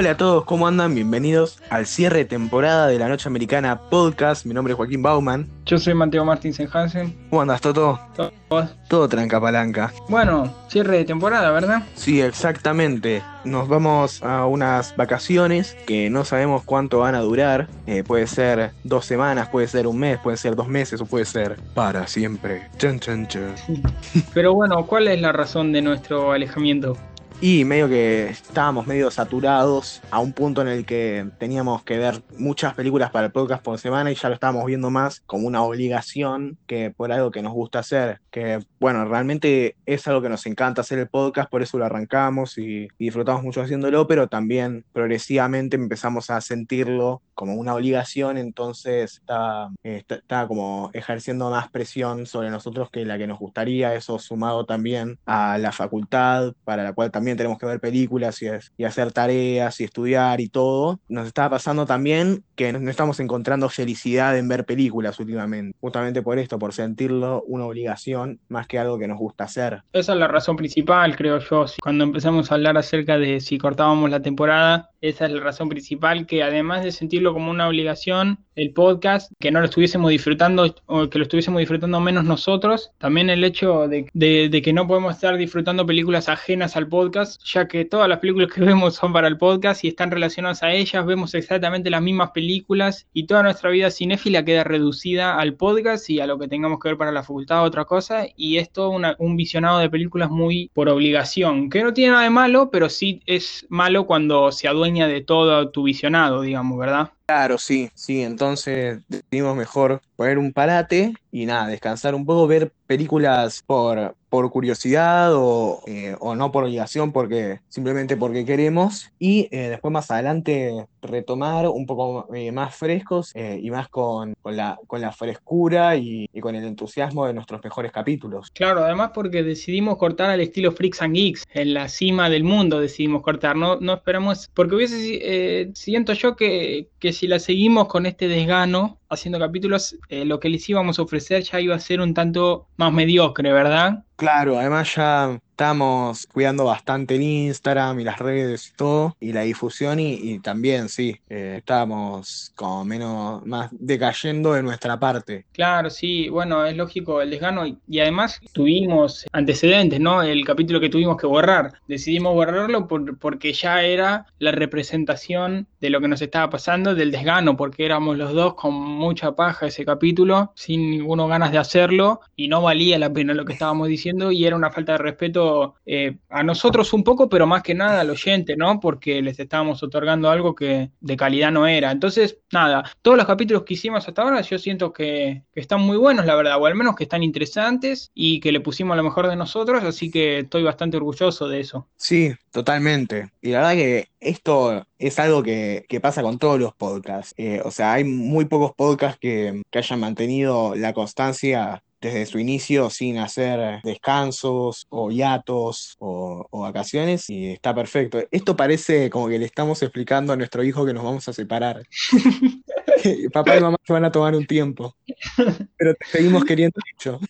Hola a todos, ¿cómo andan? Bienvenidos al cierre de temporada de la Noche Americana Podcast. Mi nombre es Joaquín Bauman. Yo soy Mateo Martínez Hansen. ¿Cómo andas, Toto? ¿Vos? Todo tranca palanca. Bueno, cierre de temporada, ¿verdad? Sí, exactamente. Nos vamos a unas vacaciones que no sabemos cuánto van a durar. Eh, puede ser dos semanas, puede ser un mes, puede ser dos meses o puede ser para siempre. Chun, chun, chun. Pero bueno, ¿cuál es la razón de nuestro alejamiento? Y medio que estábamos medio saturados a un punto en el que teníamos que ver muchas películas para el podcast por semana y ya lo estábamos viendo más como una obligación que por algo que nos gusta hacer. Que bueno, realmente es algo que nos encanta hacer el podcast, por eso lo arrancamos y, y disfrutamos mucho haciéndolo, pero también progresivamente empezamos a sentirlo como una obligación, entonces eh, estaba como ejerciendo más presión sobre nosotros que la que nos gustaría, eso sumado también a la facultad, para la cual también tenemos que ver películas y, y hacer tareas y estudiar y todo. Nos estaba pasando también que no estamos encontrando felicidad en ver películas últimamente, justamente por esto, por sentirlo una obligación más que algo que nos gusta hacer. Esa es la razón principal, creo yo. Cuando empezamos a hablar acerca de si cortábamos la temporada, esa es la razón principal, que además de sentirlo como una obligación, el podcast, que no lo estuviésemos disfrutando o que lo estuviésemos disfrutando menos nosotros, también el hecho de, que no podemos estar disfrutando películas ajenas al podcast, ya que todas las películas que vemos son para el podcast y están relacionadas a ellas, vemos exactamente las mismas películas y toda nuestra vida cinéfila queda reducida al podcast y a lo que tengamos que ver para la facultad otra cosa y es todo un visionado de películas muy por obligación, que no tiene nada de malo, pero sí es malo cuando se adueña de todo tu visionado, digamos, ¿verdad? Claro, sí, sí, entonces decidimos mejor poner un parate y nada, descansar un poco, ver películas por, por curiosidad o, eh, o no por obligación, porque simplemente porque queremos, y eh, después más adelante retomar un poco eh, más frescos y más con, con, la, con la frescura y, y, con el entusiasmo de nuestros mejores capítulos. Claro, además porque decidimos cortar al estilo Freaks and Geeks, en la cima del mundo decidimos cortar, no, no esperamos, porque hubiese, siento yo que, que si la seguimos con este desgano, haciendo capítulos, eh, lo que les íbamos a ofrecer ya iba a ser un tanto más mediocre, ¿verdad? Claro, además ya estamos cuidando bastante el Instagram y las redes y todo, y la difusión, y, también, sí, eh, estábamos como menos, más decayendo de nuestra parte. Claro, sí, bueno, es lógico el desgano, y, y además tuvimos antecedentes, ¿no? El capítulo que tuvimos que borrar, decidimos borrarlo por, porque ya era la representación de lo que nos estaba pasando, del desgano, porque éramos los dos con mucha paja ese capítulo, sin ninguno ganas de hacerlo, y no valía la pena lo que estábamos diciendo y era una falta de respeto eh, a nosotros un poco, pero más que nada al oyente, ¿no? Porque les estábamos otorgando algo que de calidad no era. Entonces, nada, todos los capítulos que hicimos hasta ahora yo siento que, están muy buenos, la verdad, o al menos que están interesantes y que le pusimos lo mejor de nosotros, así que estoy bastante orgulloso de eso. Sí, totalmente. Y la verdad que esto es algo que, pasa con todos los podcasts. Eh, o sea, hay muy pocos podcasts que hayan mantenido la constancia desde su inicio sin hacer descansos o hiatos o, o, vacaciones y está perfecto. Esto parece como que le estamos explicando a nuestro hijo que nos vamos a separar. Papá y mamá se van a tomar un tiempo, pero te seguimos queriendo mucho.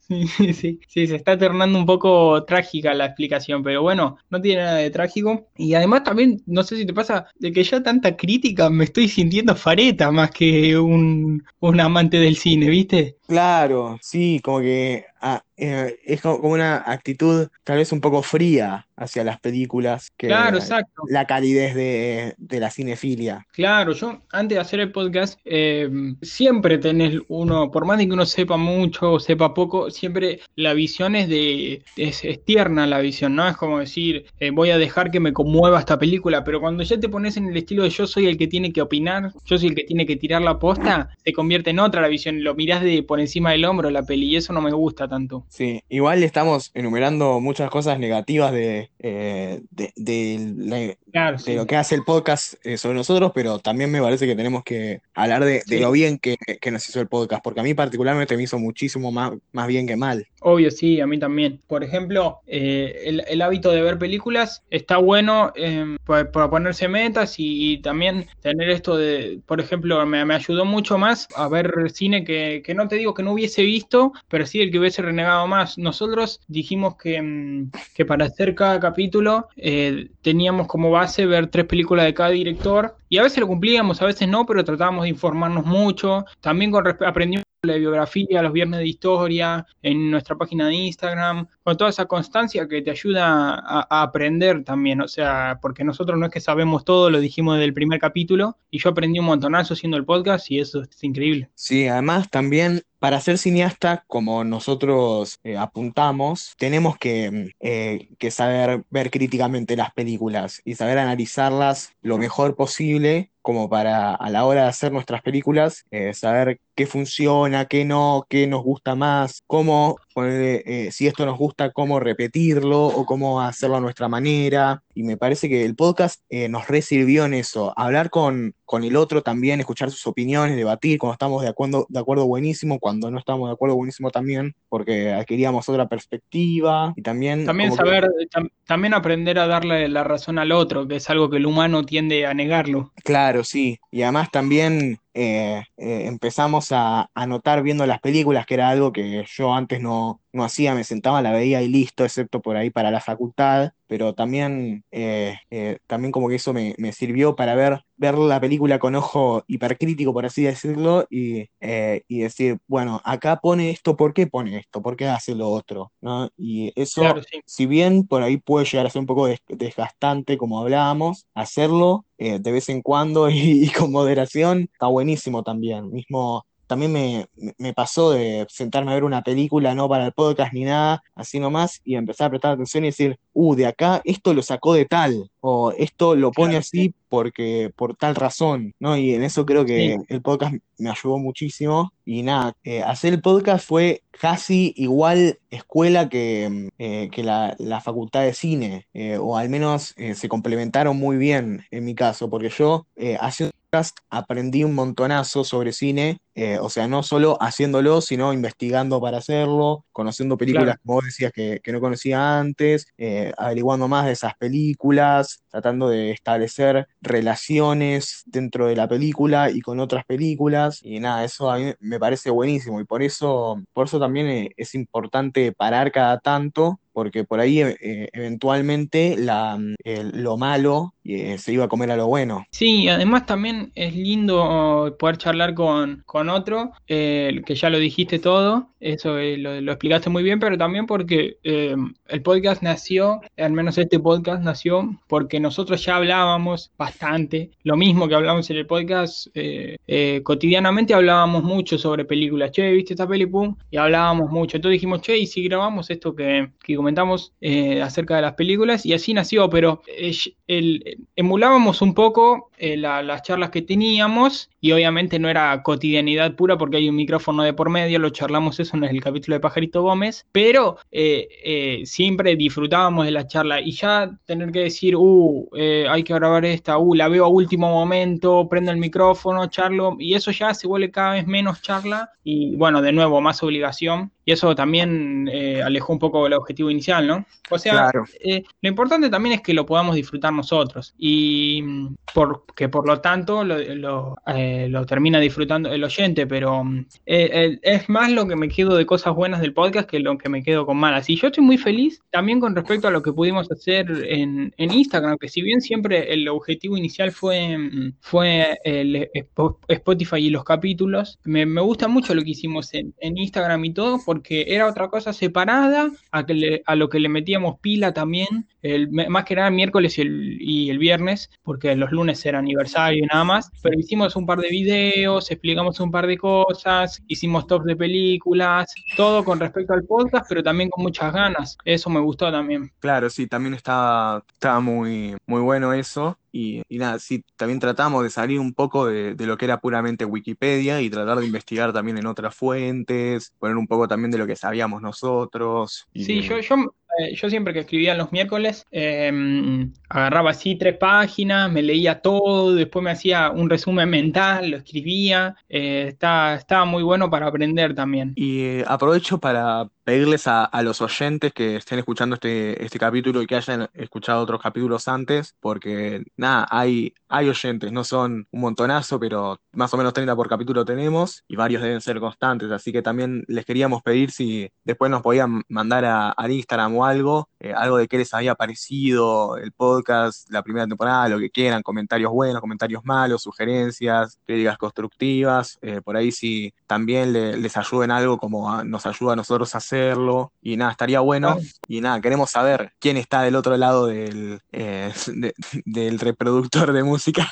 Sí, sí, sí, se está tornando un poco trágica la explicación, pero bueno, no tiene nada de trágico. Y además también, no sé si te pasa, de que ya tanta crítica me estoy sintiendo fareta más que un, un amante del cine, ¿viste? Claro, sí, como que a, eh, es como una actitud tal vez un poco fría hacia las películas que Claro, exacto. la calidez de, de la cinefilia. Claro, yo antes de hacer el podcast, eh, siempre tenés uno, por más de que uno sepa mucho o sepa poco, siempre la visión es de, es, es tierna la visión, ¿no? Es como decir, eh, voy a dejar que me conmueva esta película, pero cuando ya te pones en el estilo de yo soy el que tiene que opinar, yo soy el que tiene que tirar la posta, se convierte en otra la visión, lo mirás de por encima del hombro la peli y eso no me gusta tanto. Sí, igual estamos enumerando muchas cosas negativas de, eh, de, de Claro, sí. lo que hace el podcast eh, sobre nosotros, pero también me parece que tenemos que hablar de, lo bien que, que nos hizo el podcast, porque a mí particularmente me hizo muchísimo más, más bien que mal. Obvio, sí, a mí también. Por ejemplo, eh, el, el hábito de ver películas está bueno eh, para, para ponerse metas y, y también tener esto de, por ejemplo, me, me ayudó mucho más a ver cine que, que no te digo que no hubiese visto, pero sí el que hubiese renegado más. Nosotros dijimos que, mm, que para hacer cada capítulo eh, teníamos como base ver tres películas de cada director y a veces lo cumplíamos, a veces no, pero tratábamos de informarnos mucho. También con aprendimos la biografía, los viernes de historia, en nuestra página de Instagram, con toda esa constancia que te ayuda a, aprender también, o sea, porque nosotros no es que sabemos todo, lo dijimos desde el primer capítulo, y yo aprendí un montonazo haciendo el podcast y eso es increíble. Sí, además también para ser cineasta, como nosotros eh, apuntamos, tenemos que, eh, que saber ver críticamente las películas y saber analizarlas lo mejor posible, como para a la hora de hacer nuestras películas, eh, saber qué funciona, qué no, qué nos gusta más, cómo, eh, si esto nos gusta, cómo repetirlo o cómo hacerlo a nuestra manera. Y me parece que el podcast eh, nos resirvió en eso, hablar con, con el otro también, escuchar sus opiniones, debatir, cuando estamos de acuerdo, de acuerdo buenísimo, cuando no estamos de acuerdo buenísimo también, porque adquiríamos otra perspectiva y también... También que- saber, tam- también aprender a darle la razón al otro, que es algo que el humano tiende a negarlo. Claro, sí. Y además también eh, eh, empezamos a, a notar viendo las películas, que era algo que yo antes no, no hacía, me sentaba, la veía y listo, excepto por ahí para la facultad, pero también, eh, eh, también como que eso me, me sirvió para ver, ver la película con ojo hipercrítico, por así decirlo, y, eh, y decir, bueno, acá pone esto, ¿por qué pone esto? ¿Por qué hace lo otro? ¿No? Y eso Claro, sí. si bien por ahí puede llegar a ser un poco des- desgastante, como hablábamos, hacerlo eh, de vez en cuando y, con moderación está buenísimo también. Mismo, también me, me- me pasó de sentarme a ver una película, no para el podcast ni nada, así nomás, y empezar a prestar atención y decir, uh, de acá esto lo sacó de tal, o esto lo pone Claro, así porque por tal razón, ¿no? Y en eso creo que Sí. el podcast me ayudó muchísimo. Y nada, eh, hacer el podcast fue casi igual escuela que, mm, eh, que la, la facultad de cine, eh, o al menos se complementaron muy bien en mi caso, porque yo haciendo podcast aprendí un montonazo sobre cine, o sea, no solo haciéndolo, sino investigando para hacerlo, conociendo películas, Claro. como vos decías, que, que no conocía antes, averiguando más de esas películas, tratando de establecer relaciones dentro de la película y con otras películas, y nada, eso a mí me parece buenísimo, y por eso, por eso también eh, es importante parar cada tanto, porque por ahí eh, eventualmente la, el- lo malo eh, se iba a comer a lo bueno. Sí, además también es lindo poder charlar con, con otro, eh, que ya lo dijiste todo, eso eh, lo, lo explicaste muy bien, pero también porque eh, el podcast nació, al menos este podcast nació, porque nosotros ya hablábamos bastante, lo mismo que hablamos en el podcast, cotidianamente hablábamos mucho sobre películas, che, ¿viste esta peli? Pum, y hablábamos mucho, entonces dijimos, che, ¿y si grabamos esto que, que comentamos acerca de las películas? Y así nació, pero el, emulábamos un poco eh, la- las charlas que teníamos y obviamente no era cotidianidad pura porque hay un micrófono de por medio, lo charlamos eso en el capítulo de Pajarito Gómez, pero eh, eh, siempre disfrutábamos de la charla y ya tener que decir, uh, eh, hay que grabar esta, uh, la veo a último momento, prendo el micrófono, charlo y eso ya se vuelve cada vez menos charla y bueno, de nuevo, más obligación. Y eso también eh, alejó un poco el objetivo inicial, ¿no? O sea, Claro. eh, lo importante también es que lo podamos disfrutar nosotros y mm, por, que por lo tanto lo, lo, eh, lo termina disfrutando el oyente, pero mm, eh, eh, es más lo que me quedo de cosas buenas del podcast que lo que me quedo con malas. Y yo estoy muy feliz también con respecto a lo que pudimos hacer en, en Instagram, que si bien siempre el objetivo inicial fue, mm, fue el Spo- Spotify y los capítulos, me, gusta mucho lo que hicimos en, Instagram y todo, porque era otra cosa separada a, que a lo que le metíamos pila también, el, más que nada el miércoles y el, y el viernes, porque los lunes era aniversario y nada más, pero hicimos un par de videos, explicamos un par de cosas, hicimos tops de películas, todo con respecto al podcast, pero también con muchas ganas, eso me gustó también. Claro, sí, también estaba, estaba muy, muy bueno eso. Y, y nada, sí, también tratamos de salir un poco de, de lo que era puramente Wikipedia y tratar de investigar también en otras fuentes, poner un poco también de lo que sabíamos nosotros. y Sí, de- yo, yo, eh, yo siempre que escribía los miércoles, eh, agarraba así tres páginas, me leía todo, después me hacía un resumen mental, lo escribía, eh, estaba muy bueno para aprender también. Y eh, aprovecho para pedirles a, a los oyentes que estén escuchando este, este capítulo y que hayan escuchado otros capítulos antes, porque nada, hay, hay oyentes, no son un montonazo, pero más o menos 30 por capítulo tenemos y varios deben ser constantes, así que también les queríamos pedir si después nos podían mandar a, al Instagram o algo, eh, algo de qué les había parecido el podcast, la primera temporada, lo que quieran, comentarios buenos, comentarios malos, sugerencias, críticas constructivas, eh, por ahí si también le- les ayuda en algo como a- nos ayuda a nosotros a hacerlo, y nada, estaría bueno, y nada, queremos saber quién está del otro lado del, eh, de- del reproductor de música.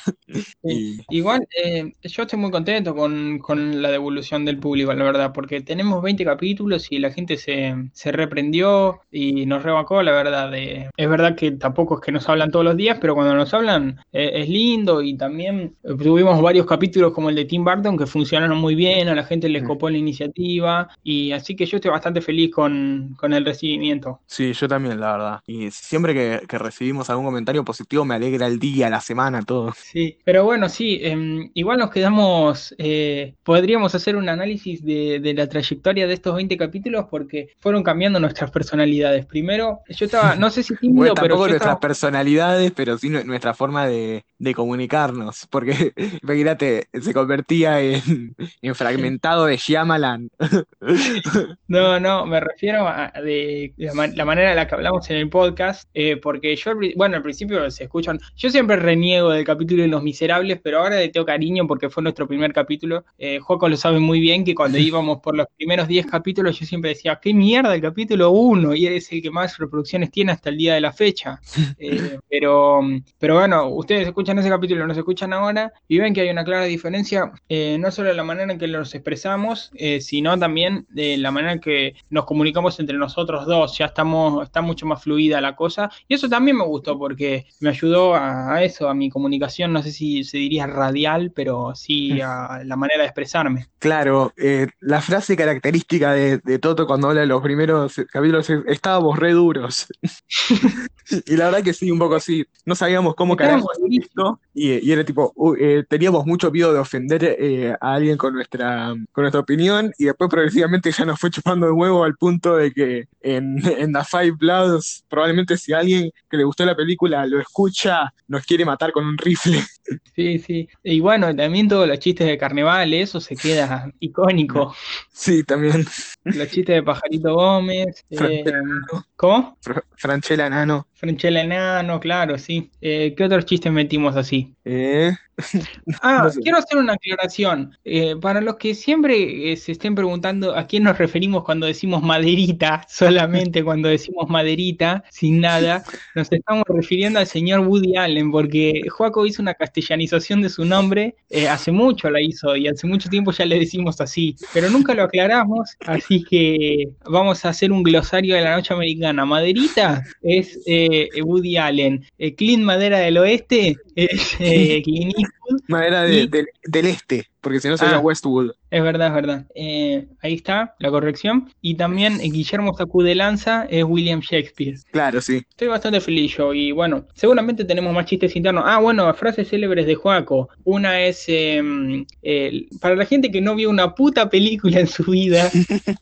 Y, Igual, eh, yo estoy muy contento con, con la devolución del público, la verdad, porque tenemos 20 capítulos y la gente se, se reprendió y nos rebacó, la verdad. eh, es verdad que tampoco es que nos hablan todos los días, pero cuando nos hablan eh, es lindo y también eh, tuvimos varios capítulos como el de Tim Burton que funcionaron muy bien, a la gente les Mm. copó la iniciativa y así que yo estoy bastante feliz con, con el recibimiento. sí, yo también, la verdad. Y siempre que, que recibimos algún comentario positivo me alegra el día, la semana, todo. Sí, pero bueno, sí, em, igual nos quedamos, eh, podríamos hacer un análisis de, de la trayectoria de estos 20 capítulos porque fueron cambiando nuestras personalidades. Primero, yo estaba, no sé si tímido, Bueno, pero yo nuestras estaba, personalidades, pero sí nu- nuestra forma de, de comunicarnos. Porque, imagínate, se convertía en, en fragmentado de Shyamalan. no, no, me refiero a de la, ma- la manera en la que hablamos en el podcast, eh, porque yo, bueno, al principio se escuchan, yo siempre reniego del capítulo de Los Miserables, pero ahora le tengo cariño porque fue nuestro primer capítulo. Eh, lo sabe muy bien que cuando íbamos por los primeros 10 capítulos yo siempre decía, qué mierda el capítulo 1 y es el que más reproducciones tiene hasta el día de la fecha. Eh, pero, pero bueno, ustedes escuchan ese capítulo, nos escuchan ahora y ven que hay una clara diferencia, eh, no solo en la manera en que los expresamos, eh, sino también de la manera en que nos comunicamos entre nosotros dos. Ya estamos, está mucho más fluida la cosa. Y eso también me gustó porque me ayudó a, a eso, a mi comunicación, no sé si se diría radial, pero sí a la manera de expresarme. Claro, eh, la frase característica de, de Toto cuando habla de los primeros capítulos es, estábamos re duros. Y la verdad que sí, un poco así. No sabíamos cómo carajo Y, era tipo, uh, teníamos mucho miedo de ofender eh, a alguien con nuestra, con nuestra opinión. Y después progresivamente ya nos fue chupando de huevo al punto de que en, en The Five Bloods, probablemente si alguien que le gustó la película lo escucha, nos quiere matar con un rifle. Sí, sí. Y bueno, también todos los chistes de carnaval, eso se queda icónico. Sí, también. Los chistes de Pajarito Gómez. eh, ¿Cómo? Fr- Franchella Nano. Franchella Enano, claro, sí. Eh, ¿qué otros chistes metimos así? Eh, Ah, No sé. quiero hacer una aclaración. Eh, para los que siempre eh, se estén preguntando a quién nos referimos cuando decimos maderita, solamente cuando decimos maderita, sin nada, nos estamos refiriendo al señor Woody Allen, porque Joaco hizo una castellanización de su nombre, eh, hace mucho la hizo y hace mucho tiempo ya le decimos así, pero nunca lo aclaramos, así que vamos a hacer un glosario de la noche americana. Maderita es eh, Woody Allen, Clint Madera del Oeste es eh, Clint madera de- del- del este, porque si no sería Ah. Westwood. Es verdad, es verdad. Eh, ahí está la corrección. Y también Guillermo Sacú de Lanza es William Shakespeare. Claro, sí. Estoy bastante feliz yo. Y bueno, seguramente tenemos más chistes internos. Ah, bueno, frases célebres de Joaco. Una es, eh, eh, para la gente que no vio una puta película en su vida,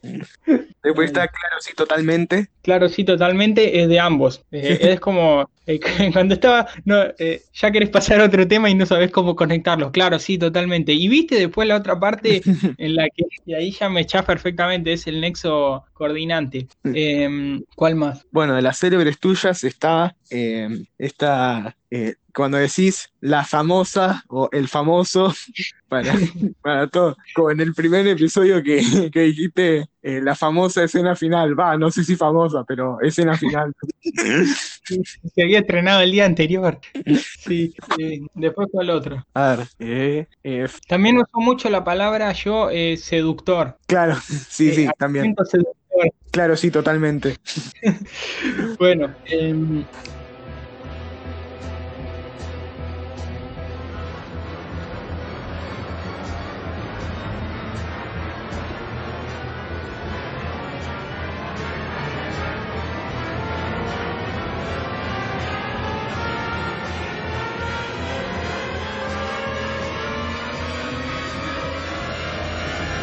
Después está claro, sí, totalmente. claro, sí, totalmente, es de ambos. Eh, es como eh, cuando estaba, no, ya querés pasar a otro tema y no sabés cómo conectarlos. Claro, sí, totalmente. Y viste después la otra parte en la que, y ahí ya me echás perfectamente, es el nexo coordinante. Eh, ¿Cuál más? Bueno, de las célebres tuyas está eh, esta eh, cuando decís la famosa o el famoso, para, para todo, como en el primer episodio que, que dijiste eh, la famosa escena final, va, no sé si famosa, pero escena final. Se había estrenado el día anterior. Sí, sí. Después fue el otro. A ver, eh, eh, También uso mucho la palabra yo eh, seductor. claro, sí, Eh, sí, también. seductor. Claro, sí, totalmente. Bueno,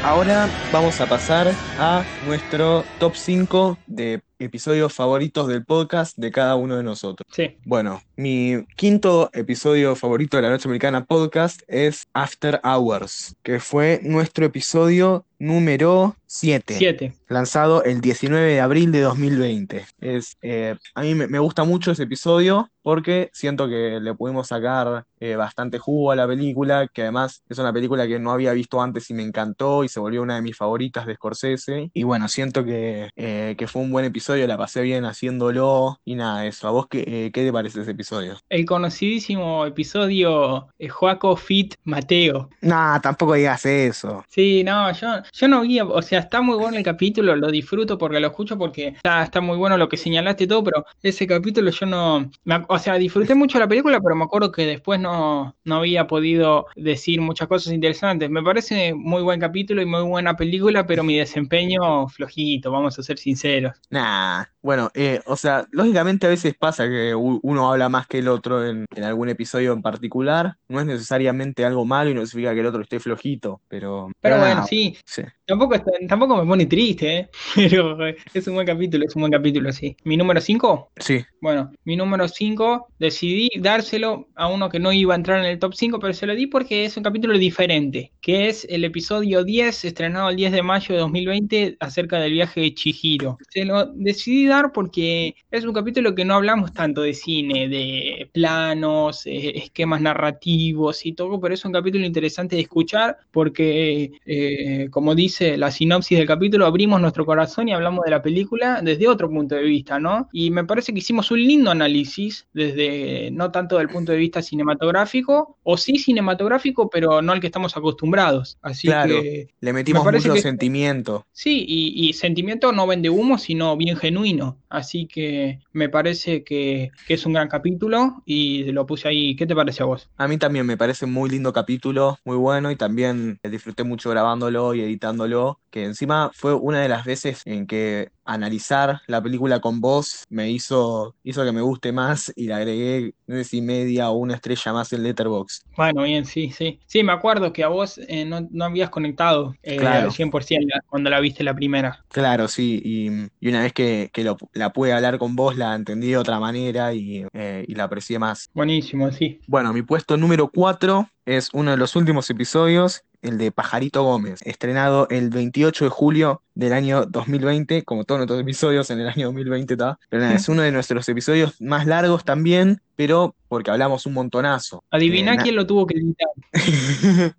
Ahora vamos a pasar a nuestro top 5 de episodios favoritos del podcast de cada uno de nosotros. sí. Bueno, mi quinto episodio favorito de la Noche Americana Podcast es After Hours, que fue nuestro episodio número 7, Siete. lanzado el 19 de abril de 2020. Es, eh, a mí me, me gusta mucho ese episodio porque siento que le pudimos sacar eh, bastante jugo a la película, que además es una película que no había visto antes y me encantó y se volvió una de mis favoritas de Scorsese. Y bueno, siento que, eh, que fue un buen episodio, la pasé bien haciéndolo y nada, eso. ¿A vos qué, eh, qué te parece ese episodio? El conocidísimo episodio eh, Joaco Fit Mateo. Nah, tampoco digas eso. Sí, no, yo, yo no vi, o sea, está muy bueno el capítulo, lo disfruto porque lo escucho porque está, está muy bueno lo que señalaste y todo, pero ese capítulo yo no, me o sea, disfruté mucho la película, pero me acuerdo que después no, no había podido decir muchas cosas interesantes. Me parece muy buen capítulo y muy buena película, pero mi desempeño flojito, vamos a ser sinceros. Nah, bueno, eh, o sea, lógicamente a veces pasa que uno habla más que el otro en, en algún episodio en particular. No es necesariamente algo malo y no significa que el otro esté flojito, pero, Pero bueno, sí, sí. tampoco, está- tampoco me pone triste, ¿eh? Pero eh, es un buen capítulo, es un buen capítulo, sí. ¿Mi número 5? Sí, Bueno, mi número 5 decidí dárselo a uno que no iba a entrar en el top 5, pero se lo di porque es un capítulo diferente, que es el episodio 10, estrenado el 10 de mayo de 2020, acerca del viaje de Chihiro. Se lo decidí dar porque es un capítulo que no hablamos tanto de cine, de planos, eh, esquemas narrativos y todo, pero es un capítulo interesante de escuchar porque, eh, como dice la sinopsis del capítulo, abrimos nuestro corazón y hablamos de la película desde otro punto de vista, ¿no? Y me parece que hicimos un lindo análisis desde, no tanto del punto de vista cinematográfico, o sí cinematográfico, pero no al que estamos acostumbrados. Así Claro. que le metimos parece mucho que- sentimiento. Sí, y, y sentimiento no vende humo, sino bien genuino. Así que me parece que, que es un gran capítulo y lo puse ahí. ¿Qué te parece a vos? A mí también me parece un muy lindo capítulo, muy bueno y también disfruté mucho grabándolo y editándolo, que encima fue una de las veces en que analizar la película con vos me hizo, hizo que me guste más y le agregué, no sé si media o una estrella más en Letterboxd. Bueno, bien, sí, sí. Sí, me acuerdo que a vos eh, no, no habías conectado eh, Claro. al 100% la- cuando la viste la primera. Claro, sí, y, y una vez que, que lo- la pude hablar con vos la entendí de otra manera y, eh, y la aprecié más. Buenísimo, sí. Bueno, mi puesto número 4 es uno de los últimos episodios, el de Pajarito Gómez, estrenado el 28 de julio del año 2020, como todos nuestros episodios en el año 2020, ¿tá? Pero nada, es uno de nuestros episodios más largos también, pero porque hablamos un montonazo. Adivina Eh, quién lo tuvo que editar.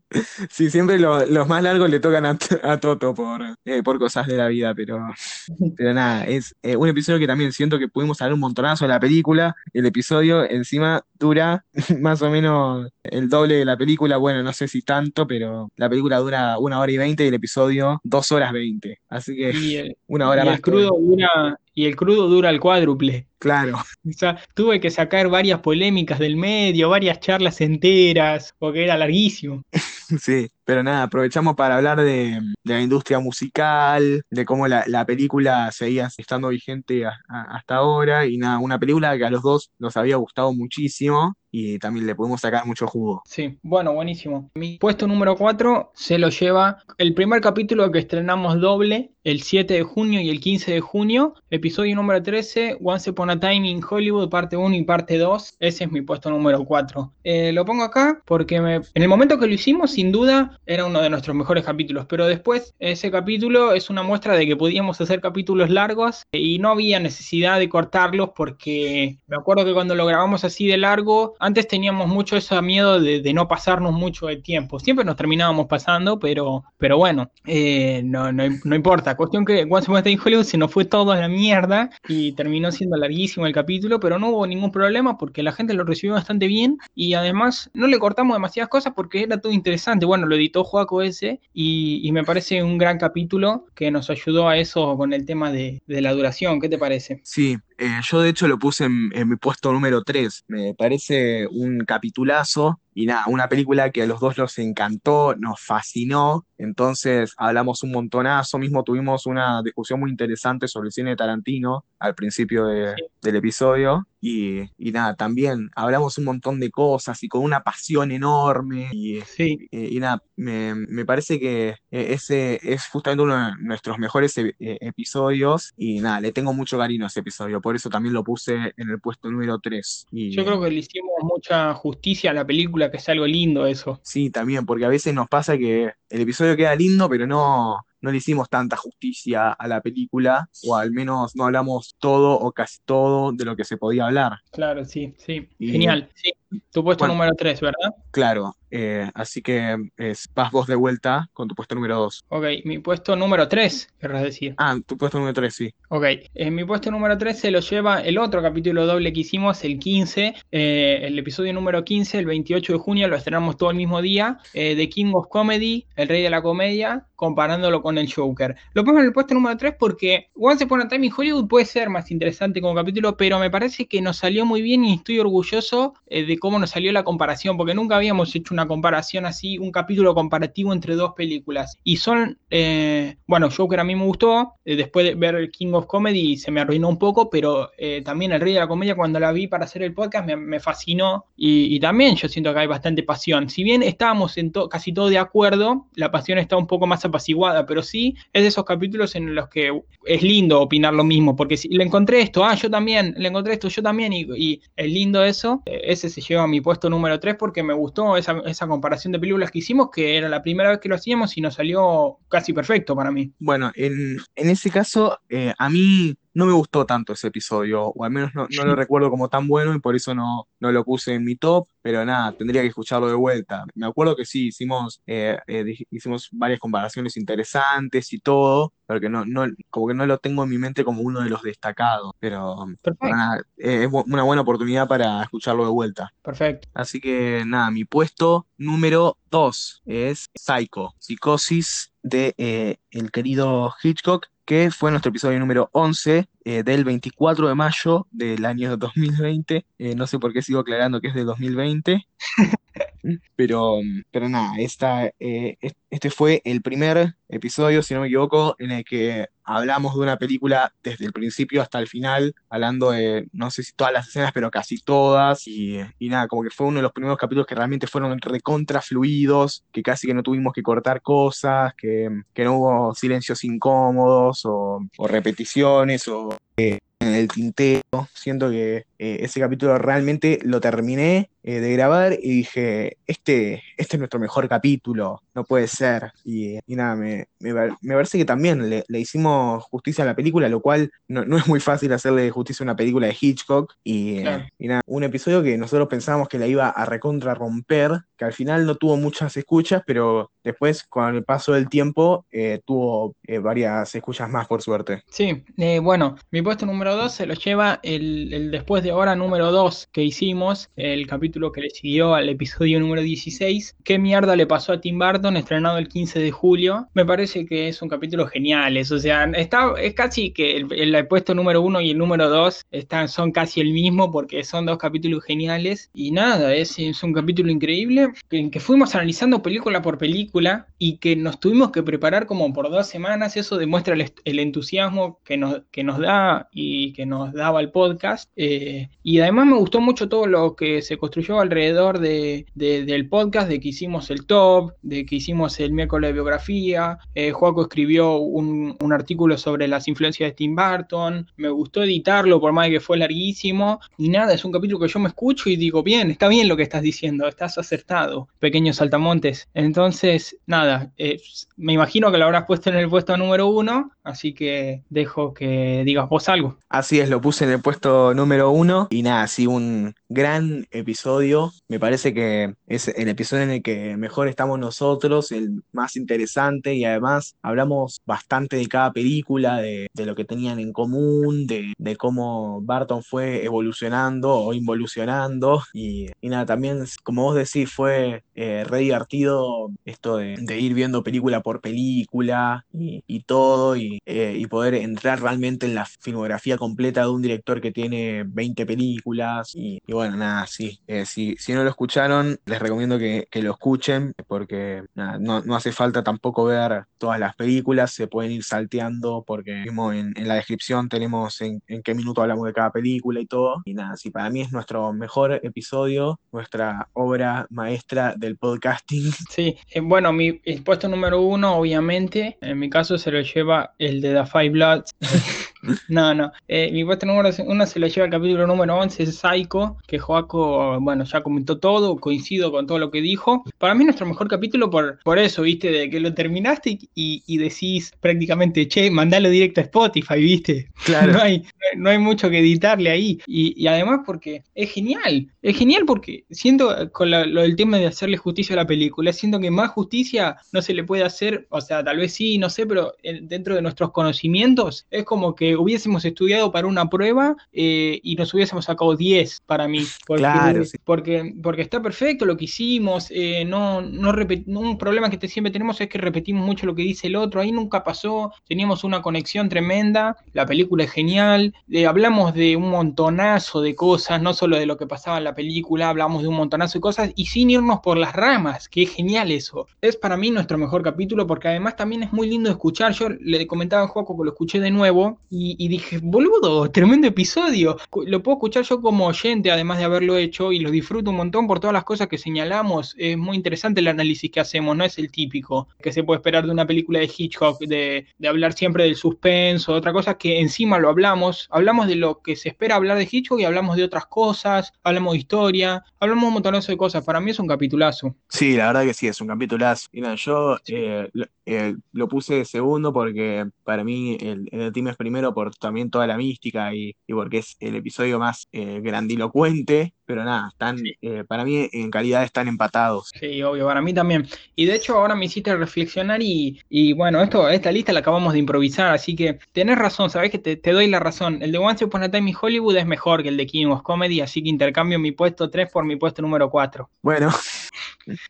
Sí, siempre lo- los más largos le tocan a, a Toto por, eh, por cosas de la vida, pero, pero nada, es eh, un episodio que también siento que pudimos hablar un montonazo de la película. El episodio encima dura más o menos el doble de la película, bueno, no sé si tanto, pero la película dura una hora y veinte y el episodio dos horas veinte. Así que el, una hora y el más. crudo dura, y el crudo dura el cuádruple. Claro. O sea, tuve que sacar varias polémicas del medio, varias charlas enteras, porque era larguísimo. Sí, pero nada, aprovechamos para hablar de, de la industria musical, de cómo la, la película seguía estando vigente a- a- hasta ahora y nada, una película que a los dos nos había gustado muchísimo y también le pudimos sacar mucho jugo. Sí, bueno, buenísimo. Mi puesto número 4 se lo lleva el primer capítulo que estrenamos doble, el 7 de junio y el 15 de junio. Episodio número 13, Once Upon a Time in Hollywood, parte 1 y parte 2. Ese es mi puesto número 4. Eh, lo pongo acá porque me, en el momento que lo hicimos, sin duda, era uno de nuestros mejores capítulos. Pero después, ese capítulo es una muestra de que podíamos hacer capítulos largos y no había necesidad de cortarlos porque me acuerdo que cuando lo grabamos así de largo, antes teníamos mucho ese miedo de, no pasarnos mucho el tiempo. Siempre nos terminábamos pasando, pero, bueno, eh, no, importa. Cuestión que Once Upon a Hollywood se nos fue todo a la mierda y terminó siendo larguísimo el capítulo, pero no hubo ningún problema porque la gente lo recibió bastante bien y además no le cortamos demasiadas cosas porque era todo interesante. Bueno, lo editó Joaco ese y, y me parece un gran capítulo que nos ayudó a eso con el tema de, de la duración. ¿Qué te parece? Sí, eh, yo de hecho lo puse en, en mi puesto número 3. Me parece un capitulazo y nada, una película que a los dos nos encantó, nos fascinó. Entonces hablamos un montonazo. Mismo tuvimos una discusión muy interesante sobre el cine de Tarantino al principio de- Sí. del episodio. Y, y nada, también hablamos un montón de cosas y con una pasión enorme. Y, Sí, y, y nada, me, me parece que eh, ese es justamente uno de nuestros mejores e- eh, episodios. Y nada, le tengo mucho cariño a ese episodio. Por eso también lo puse en el puesto número 3. Y, yo creo que le hicimos mucha justicia a la película, que es algo lindo eso. Sí, también, porque a veces nos pasa que el episodio queda lindo, pero no, no le hicimos tanta justicia a la película, o al menos no hablamos todo o casi todo de lo que se podía hablar. Claro, sí, sí. Y- Genial. Sí. Tu puesto Bueno. número 3, ¿verdad? Claro, eh, así que es, vas vos de vuelta con tu puesto número 2. Ok, mi puesto número 3, querrás decir. Ah, tu puesto número 3, sí. Ok, en mi puesto número 3 se lo lleva el otro capítulo doble que hicimos, el 15, eh, el episodio número 15, el 28 de junio, lo estrenamos todo el mismo día, eh, The King of Comedy, el rey de la comedia, comparándolo con el Joker. Lo pongo en el puesto número 3 porque Once Upon a Time in Hollywood puede ser más interesante como capítulo, pero me parece que nos salió muy bien y estoy orgulloso eh, cómo nos salió la comparación, porque nunca habíamos hecho una comparación así, un capítulo comparativo entre dos películas. Y son, eh, bueno, Joker a mí me gustó, eh, después de ver King of Comedy se me arruinó un poco, pero eh, también el Rey de la Comedia cuando la vi para hacer el podcast me, fascinó y, también yo siento que hay bastante pasión. Si bien estábamos casi todo de acuerdo, la pasión está un poco más apaciguada, pero sí es de esos capítulos en los que es lindo opinar lo mismo, porque si le encontré esto, ah, yo también, le encontré esto, yo también, y, y es lindo eso, eh, ese se lleva a mi puesto número 3 porque me gustó esa, esa comparación de películas que hicimos, que era la primera vez que lo hacíamos y nos salió casi perfecto para mí. Bueno, en, en ese caso, eh, a mí no me gustó tanto ese episodio, o al menos no, no lo recuerdo como tan bueno y por eso no, no lo puse en mi top, pero nada, tendría que escucharlo de vuelta. Me acuerdo que sí, hicimos, eh, eh, hicimos varias comparaciones interesantes y todo, pero que no, no, como que no lo tengo en mi mente como uno de los destacados, pero, nada, eh, es una buena oportunidad para escucharlo de vuelta. perfecto. Así que nada, mi puesto número 2 es Psycho, Psicosis de eh, el querido Hitchcock, que fue nuestro episodio número 11 eh, del 24 de mayo del año 2020. Eh, no sé por qué sigo aclarando que es de 2020. Pero, pero nada, esta, eh, es- este fue el primer episodio, si no me equivoco, en el que hablamos de una película desde el principio hasta el final, hablando de, no sé si todas las escenas, pero casi todas, y, y nada, como que fue uno de los primeros capítulos que realmente fueron recontra fluidos, que casi que no tuvimos que cortar cosas, que, que no hubo silencios incómodos o, o repeticiones o en el tintero. Siento que eh, ese capítulo realmente lo terminé eh, de grabar y dije, este, este es nuestro mejor capítulo, no puede ser. Y, y nada, me, me, par- me parece que también le, le hicimos justicia a la película, lo cual no, no es muy fácil hacerle justicia a una película de Hitchcock. Y, eh, y nada, un episodio que nosotros pensábamos que la iba a recontra romper, que al final no tuvo muchas escuchas, pero después, con el paso del tiempo, eh, tuvo varias escuchas más, por suerte. Sí, bueno, mi puesto número 2 se lo lleva el, el después de hora número 2 que hicimos, el capítulo que le siguió al episodio número 16. ¿Qué mierda le pasó a Tim Burton, estrenado el 15 de julio? Me parece que es un capítulo genial, es, o sea, está, es casi que el, el puesto número 1 y el número 2 están, son casi el mismo porque son dos capítulos geniales. Y nada, es, es un capítulo increíble en que fuimos analizando película por película y que nos tuvimos que preparar como por dos semanas. Eso demuestra el, est- el entusiasmo que nos, que nos da y que nos daba el podcast. Eh, Y además me gustó mucho todo lo que se construyó alrededor de, del podcast, de que hicimos el top, de que hicimos el miércoles de biografía. Eh, Joaco escribió un, un, artículo sobre las influencias de Tim Burton. Me gustó editarlo, por más que fue larguísimo. Y nada, es un capítulo que yo me escucho y digo, bien, está bien lo que estás diciendo, estás acertado, pequeños saltamontes. Entonces, nada, eh, me imagino que lo habrás puesto en el puesto número uno, así que dejo que digas vos algo. Así es, lo puse en el puesto número uno y nada, sí, un gran episodio. Me parece que es el episodio en el que mejor estamos nosotros, el más interesante y además hablamos bastante de cada película, de, lo que tenían en común, de, cómo Barton fue evolucionando o involucionando y, nada, también como vos decís fue eh, re divertido esto de, ir viendo película por película y, todo y, eh, y poder entrar realmente en la filmografía completa de un director que tiene 20 películas y, bueno, nada, sí, eh, si, si, no lo escucharon, les recomiendo que, lo escuchen porque no, no, hace falta tampoco ver todas las películas, se pueden ir salteando porque mismo en, la descripción tenemos en, qué minuto hablamos de cada película y todo. Y nada, sí, para mí es nuestro mejor episodio, nuestra obra maestra del podcasting. Sí, eh, bueno, mi puesto número uno, obviamente, en mi caso se lo lleva el de The Five Bloods. No, no. Eh, mi puesto número uno se lo lleva el capítulo número 11, Psycho, que Joaco, bueno, ya comentó todo, coincido con todo lo que dijo. Para mí nuestro mejor capítulo por, por eso, viste, de que lo terminaste y, y decís prácticamente, che, mandalo directo a Spotify, viste. Claro. No hay, no hay mucho que editarle ahí. Y, y además porque es genial. Es genial porque siento con lo del tema de hacerle justicia a la película, siento que más justicia no se le puede hacer, o sea, tal vez sí, no sé, pero dentro de nuestros conocimientos es como que hubiésemos estudiado para una prueba eh, y nos hubiésemos sacado 10 para mí. Porque, claro, porque, porque está perfecto lo que hicimos. Eh, no, no un problema que siempre tenemos es que repetimos mucho lo que dice el otro. Ahí nunca pasó. Teníamos una conexión tremenda. La película es genial. Eh, hablamos de un montonazo de cosas, no solo de lo que pasaba en la película, hablamos de un montonazo de cosas y sin irnos por las ramas, que es genial eso. Es para mí nuestro mejor capítulo porque además también es muy lindo escuchar. Yo le comentaba a Juaco que lo escuché de nuevo y, dije, boludo, tremendo episodio. Lo puedo escuchar yo como oyente, además de haberlo hecho, y lo disfruto un montón por todas las cosas que señalamos. Es muy interesante el análisis que hacemos, no es el típico que se puede esperar de una película de Hitchcock, de, hablar siempre del suspenso, otra cosa que encima lo hablamos. Hablamos de lo que se espera hablar de Hitchcock y hablamos de otras cosas, hablamos de historia, hablamos un montón de cosas. Para mí es un capitulazo. Sí, la verdad que sí, es un capitulazo. Mira, yo eh, eh, lo, puse de segundo porque para mí el, el team es primero por también toda la mística y, porque es el episodio más eh, grandilocuente, pero nada, están, eh, para mí en calidad están empatados. Sí, obvio, para mí también. Y de hecho ahora me hiciste reflexionar y, y bueno, esto, esta lista la acabamos de improvisar, así que tenés razón, sabés que te, te, doy la razón. El de Once Upon a Time in Hollywood es mejor que el de King of Comedy, así que intercambio mi puesto 3 por mi puesto número 4. Bueno.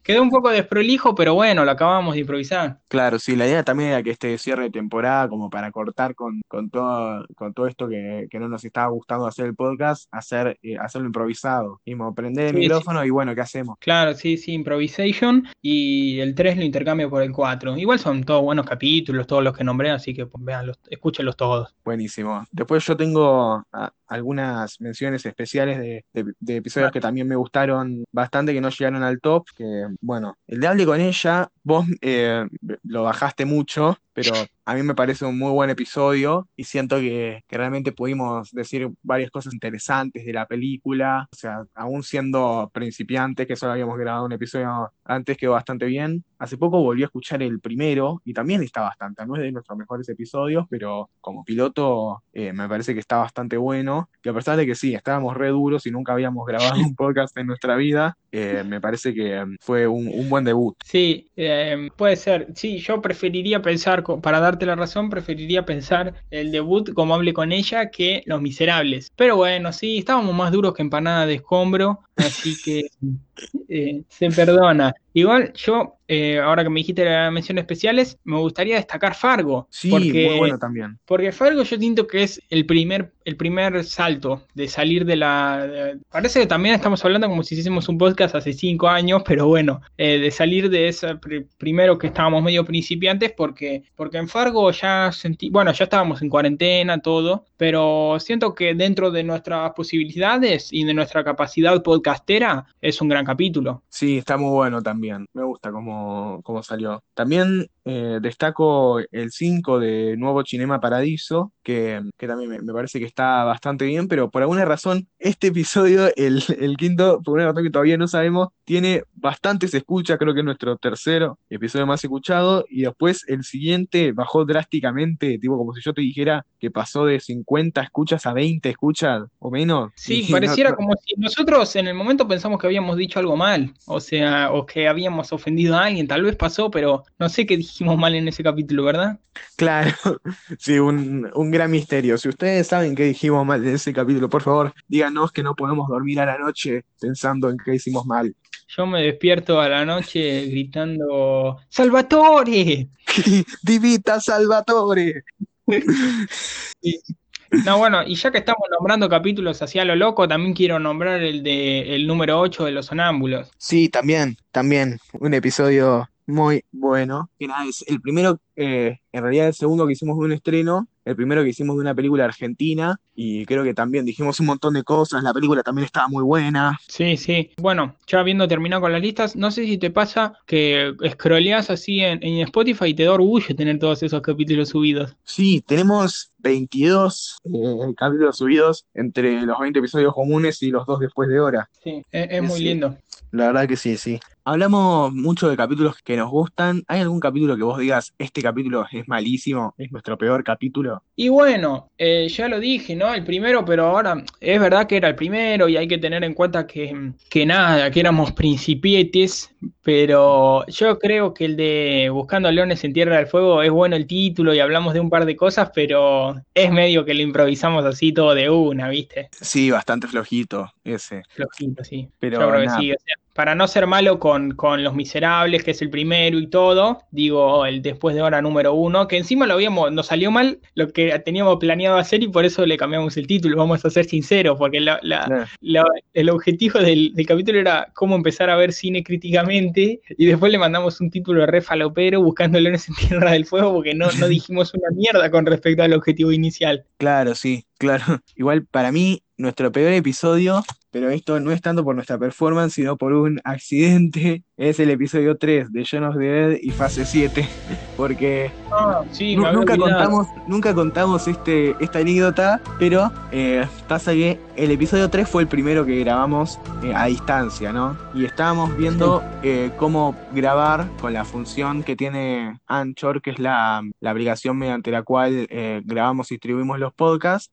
Quedó un poco desprolijo, pero bueno, lo acabamos de improvisar. Claro, sí, la idea también era que este cierre de temporada, como para cortar con, con, todo, con todo esto que, que no nos estaba gustando hacer el podcast, hacer, eh, hacerlo improvisado. Y prender el micrófono y bueno, ¿qué hacemos? Claro, sí, sí, improvisation y el 3 lo intercambio por el 4. Igual son todos buenos capítulos, todos los que nombré, así que pues, veanlos, escúchenlos todos. Buenísimo. Después yo tengo ah, algunas menciones especiales de, episodios que también me gustaron bastante, que no llegaron al top, que bueno, el de Hable con ella, vos eh, lo bajaste mucho, pero a mí me parece un muy buen episodio y siento que, realmente pudimos decir varias cosas interesantes de la película, o sea, aún siendo principiantes, que solo habíamos grabado un episodio antes, quedó bastante bien. Hace poco volví a escuchar el primero y también está bastante, no es de nuestros mejores episodios, pero como piloto eh, me parece que está bastante bueno, que a pesar de que sí, estábamos re duros y nunca habíamos grabado un podcast en nuestra vida, eh, me parece que fue un, buen debut. Sí, eh, puede ser, sí, yo preferiría pensar para darte la razón, preferiría pensar el debut como hable con ella que Los Miserables. Pero bueno, sí, estábamos más duros que empanada de escombro, así que Eh, se perdona. Igual yo, eh, ahora que me dijiste las menciones especiales, me gustaría destacar Fargo. Sí, porque, muy bueno también. Porque Fargo yo siento que es el primer, el primer salto de salir de la... de- parece que también estamos hablando como si hiciésemos un podcast hace cinco años, pero bueno, eh, de salir de ese pri- primero que estábamos medio principiantes, porque, porque en Fargo ya sentí, bueno, ya estábamos en cuarentena, todo, pero siento que dentro de nuestras posibilidades y de nuestra capacidad podcastera es un gran capítulo. Sí, está muy bueno también. Me gusta cómo, cómo salió. También eh, destaco el 5 de Nuevo Cinema Paradiso, que, que también me, me parece que está bastante bien, pero por alguna razón, este episodio, el, el quinto, por una razón que todavía no sabemos, tiene bastantes escuchas, creo que es nuestro tercero episodio más escuchado, y después el siguiente bajó drásticamente, tipo como si yo te dijera que pasó de 50 escuchas a 20 escuchas o menos. Sí, Y pareciera no- como si nosotros en el momento pensamos que habíamos dicho algo mal, o sea, o que habíamos ofendido a alguien, tal vez pasó, pero no sé qué dijimos mal en ese capítulo, ¿verdad? Claro, sí, un, un gran misterio. Si ustedes saben qué dijimos mal en ese capítulo, por favor, díganos que no podemos dormir a la noche pensando en qué hicimos mal. Yo me despierto a la noche gritando ¡Salvatore! Divita Salvatore. No, bueno, y ya que estamos nombrando capítulos hacia lo loco, también quiero nombrar el de el número 8 de los sonámbulos. Sí, también, también, un episodio muy bueno. Que nada, es el primero, eh, en realidad el segundo que hicimos de un estreno, el primero que hicimos de una película argentina, y creo que también dijimos un montón de cosas, la película también estaba muy buena. Sí, sí. Bueno, ya habiendo terminado con las listas, no sé si te pasa que scrolleas así en, en Spotify y te da orgullo tener todos esos capítulos subidos. Sí, tenemos 22 eh, capítulos subidos entre los 20 episodios comunes y los dos después de hora. Sí, es, es muy Sí. lindo. La verdad que sí, sí. Hablamos mucho de capítulos que nos gustan. ¿Hay algún capítulo que vos digas, este capítulo es malísimo, es nuestro peor capítulo? Y bueno, eh, ya lo dije, ¿no? El primero, pero ahora es verdad que era el primero y hay que tener en cuenta que, que nada, que éramos principietes, pero yo creo que el de Buscando Leones en Tierra del Fuego es bueno el título y hablamos de un par de cosas, pero es medio que lo improvisamos así todo de una, ¿viste? Sí, bastante flojito ese. Flojito, sí. Pero Yo creo que sí, o sea, para no ser malo con, con Los Miserables, que es el primero y todo, digo, el después de hora número uno, que encima lo habíamos, nos salió mal lo que teníamos planeado hacer y por eso le cambiamos el título, vamos a ser sinceros, porque la- la- Claro. la- el objetivo del, del capítulo era cómo empezar a ver cine críticamente y después le mandamos un título re falopero buscando leones en Tierra del Fuego porque no, no dijimos una mierda con respecto al objetivo inicial. Claro, sí, claro. Igual para mí, nuestro peor episodio, pero esto no es tanto por nuestra performance, sino por un accidente, es el episodio 3 de John of the Dead y fase 7. Porque Ah, sí, nunca contamos, nunca contamos este, esta anécdota, pero eh, pasa que el episodio 3 fue el primero que grabamos eh, a distancia, ¿no? Y estábamos viendo eh, cómo grabar con la función que tiene Anchor, que es la, la aplicación mediante la cual grabamos y distribuimos los podcasts,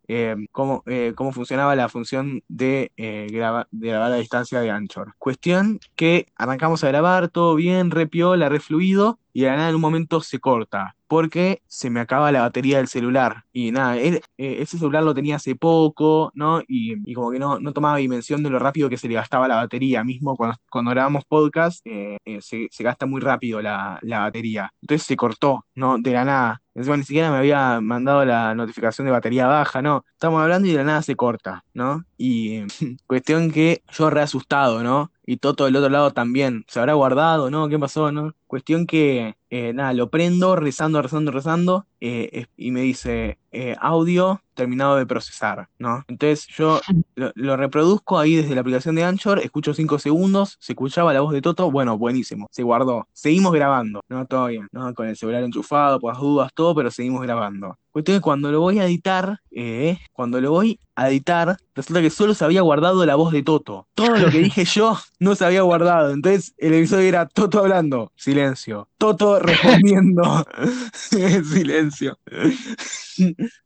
cómo, cómo funcionaba la función de, de grabar a distancia de Anchor. Cuestión que arrancamos a grabar, todo bien, re piola, re y de la nada en un momento se corta. Porque se me acaba la batería del celular. Y nada, él- eh, ese celular lo tenía hace poco, ¿no? Y, como que no, no tomaba dimensión de lo rápido que se le gastaba la batería. Mismo cuando, grabamos podcast, eh, eh, se, se gasta muy rápido la, la batería. Entonces se cortó, ¿no? De la nada. Encima ni siquiera me había mandado la notificación de batería baja, ¿no? Estamos hablando y de la nada se corta, ¿no? Y cuestión que yo re asustado, ¿no? Y Toto del otro lado también. ¿Se habrá guardado, no? ¿Qué pasó, no? Cuestión que, eh, nada, lo prendo rezando, rezando, rezando. eh, y me dice, eh, audio terminado de procesar, ¿no? Entonces yo lo, lo reproduzco ahí desde la aplicación de Anchor, escucho 5 segundos, se escuchaba la voz de Toto, bueno, buenísimo, se guardó. Seguimos grabando, ¿no? Todo bien, ¿no? Con el celular enchufado, por las dudas, todo, pero seguimos grabando. Cuestión que cuando lo voy a editar, eh, cuando lo voy a editar, resulta que solo se había guardado la voz de Toto. Todo lo que dije yo no se había guardado. Entonces el episodio era Toto hablando, Silencio. Toto respondiendo. Silencio.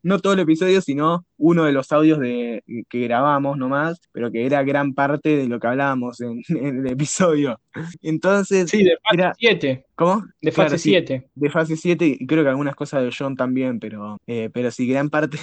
No todo el episodio, sino uno de los audios de, que grabamos nomás, pero que era gran parte de lo que hablábamos en, en el episodio. Entonces, Sí, de fase era, 7. ¿cómo? De Claro, fase sí, 7. de fase 7 y creo que algunas cosas de John también, pero, eh, pero sí, gran parte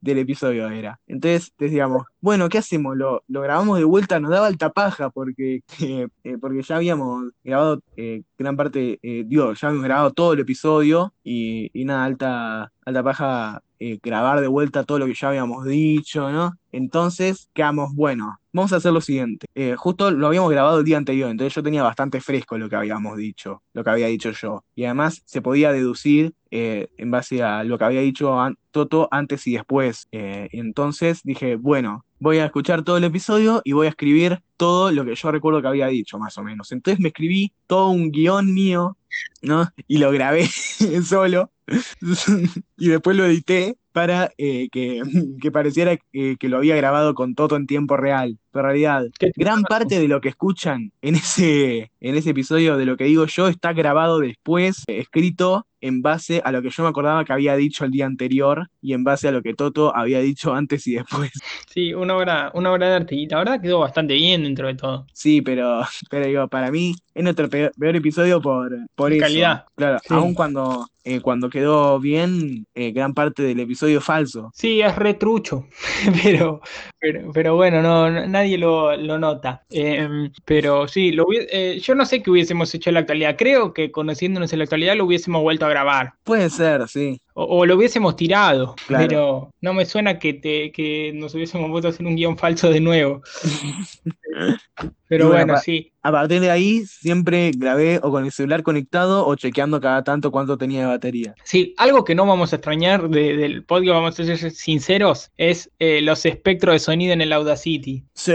del episodio era. Entonces decíamos, bueno, ¿qué hacemos? ¿Lo, lo grabamos de vuelta? Nos daba alta paja porque, eh, eh, porque ya habíamos grabado eh, gran parte, eh, digo, ya habíamos grabado todo el episodio y, y nada, alta, alta paja eh, grabar de vuelta todo lo que ya habíamos dicho, ¿no? Entonces quedamos, bueno, vamos a hacer lo siguiente. Eh, justo lo habíamos grabado el día anterior, entonces yo tenía bastante fresco lo que habíamos dicho, lo que había dicho yo. Y además se podía deducir eh, en base a lo que había dicho Toto antes y después. Eh, entonces dije, bueno, voy a escuchar todo el episodio y voy a escribir todo lo que yo recuerdo que había dicho, más o menos. Entonces me escribí todo un guion mío, ¿no? Y lo grabé solo. Y después lo edité para eh, que, que pareciera eh, que lo había grabado con Toto en tiempo real. Pero en realidad, ¿Qué te gran parte de lo que escuchan en ese, en ese episodio de lo que digo yo está grabado después, eh, escrito en base a lo que yo me acordaba que había dicho el día anterior y en base a lo que Toto había dicho antes y después. Sí, una obra, una obra de arte. Y la verdad quedó bastante bien dentro de todo. Sí, pero, pero digo, para mí es nuestro peor, peor episodio por, por eso. Calidad. Claro, Sí. aun cuando, eh, cuando quedó bien, eh, gran parte del episodio es falso. Sí, es retrucho, pero, pero, pero bueno, no, nadie lo, lo nota. Eh, pero sí, lo eh, yo no sé qué hubiésemos hecho en la actualidad. Creo que conociéndonos en la actualidad lo hubiésemos vuelto a grabar. Puede ser, sí. O, o lo hubiésemos tirado, Claro. pero no me suena que, te, que nos hubiésemos vuelto a hacer un guion falso de nuevo. Pero bueno, sí. A partir de ahí siempre grabé o con el celular conectado o chequeando cada tanto cuánto tenía de batería. Sí, algo que no vamos a extrañar de- del podcast, vamos a ser sinceros, es eh, los espectros de sonido en el Audacity. Sí.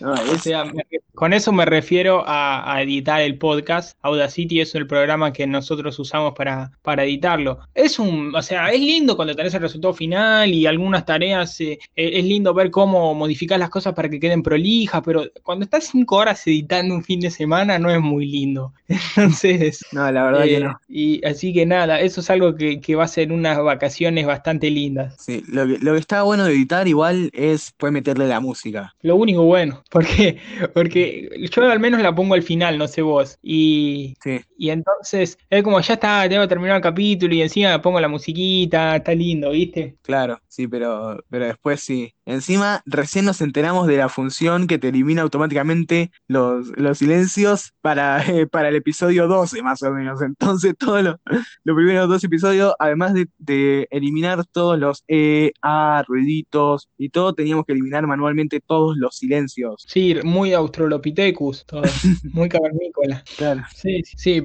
No, O es- sea, me- con eso me refiero a, a editar el podcast. Audacity es el programa que nosotros usamos para, para editarlo. Es un, o sea, es lindo cuando tenés el resultado final y algunas tareas, eh, eh, es lindo ver cómo modificar las cosas para que queden prolijas, pero cuando estás cinco horas editando un fin de semana no es muy lindo. Entonces, no, la verdad que eh, no. y así que nada, eso es algo que, que va a ser unas vacaciones bastante lindas. Sí, lo que, lo que está bueno de editar igual es meterle la música. Lo único bueno, porque, porque yo al menos la pongo al final, no sé vos. Y, Sí. y entonces es como ya está, tengo que terminar el capítulo y encima pongo la musiquita, está lindo, ¿viste? Claro, sí, pero, pero después sí. Encima, recién nos enteramos de la función que te elimina automáticamente los, los silencios para, eh, para el episodio 12, más o menos. Entonces, todos los los primeros dos episodios, además de, de eliminar todos los E, A, ruiditos y todo, teníamos que eliminar manualmente todos los silencios. Sí, muy Australopithecus, todo, muy cavernícola. Claro. Sí, sí, sí.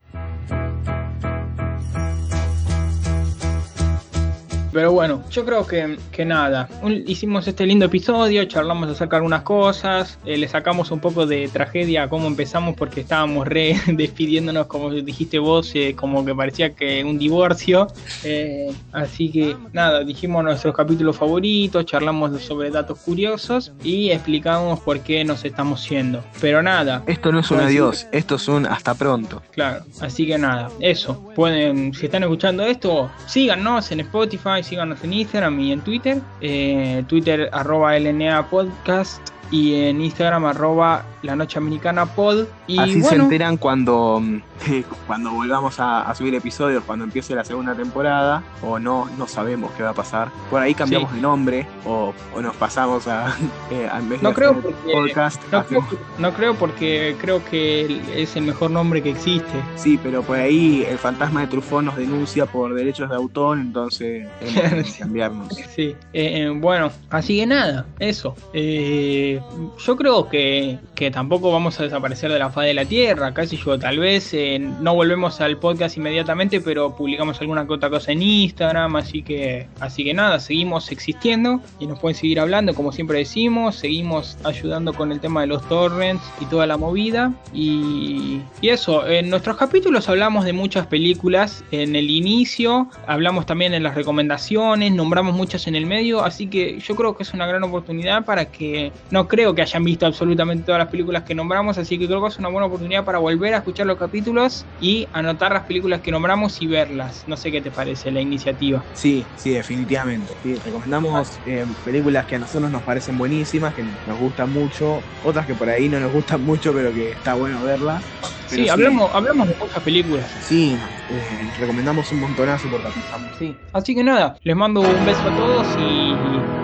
Pero bueno, yo creo que, que nada. Un- hicimos este lindo episodio, charlamos acerca de algunas cosas, eh, le sacamos un poco de tragedia a cómo empezamos porque estábamos re despidiéndonos, como dijiste vos, eh, como que parecía que un divorcio. Eh, así que nada, dijimos nuestros capítulos favoritos, charlamos sobre datos curiosos y explicamos por qué nos estamos yendo. Pero nada, Esto no es un adiós, esto es un hasta pronto. Claro, así que nada, eso. Pueden, si están escuchando esto, síganos en Spotify, síganos en Instagram y en Twitter. Eh, Twitter arroba LNA Podcast y en Instagram arroba la noche americana pod. Y Así se enteran cuando, cuando volvamos a, a subir episodios, cuando empiece la segunda temporada, o no, no sabemos qué va a pasar. Por ahí cambiamos Sí. de nombre, o, o nos pasamos a, eh, a- en vez de No creo hacer porque- podcast, no creo, no creo porque creo que es el mejor nombre que existe. Sí, pero por ahí el fantasma de Truffaut nos denuncia por derechos de autor, entonces tenemos que Sí. cambiarnos. Sí, eh, eh, bueno, así que nada, eso. Eh, yo creo que, que tampoco vamos a desaparecer de la faz de la Tierra, casi yo, tal vez eh, no volvemos al podcast inmediatamente, pero publicamos alguna que otra cosa en Instagram, así que, así que nada, seguimos existiendo y nos pueden seguir hablando, como siempre decimos, seguimos ayudando con el tema de los torrents y toda la movida. Y, y eso, en nuestros capítulos hablamos de muchas películas en el inicio, hablamos también en las recomendaciones, nombramos muchas en el medio, así que yo creo que es una gran oportunidad para que no creo que hayan visto absolutamente todas las películas películas que nombramos, así que creo que es una buena oportunidad para volver a escuchar los capítulos y anotar las películas que nombramos y verlas. No sé qué te parece la iniciativa. Sí, sí, definitivamente. Sí, recomendamos eh, películas que a nosotros nos parecen buenísimas, que nos gustan mucho, otras que por ahí no nos gustan mucho, pero que está bueno verlas. Pero Sí, hablamos, hablamos de muchas películas. Sí, eh, recomendamos un montonazo por capítulo. Sí. Así que nada, les mando un beso a todos y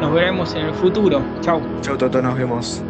nos veremos en el futuro. Chau. Chau, Toto, nos vemos.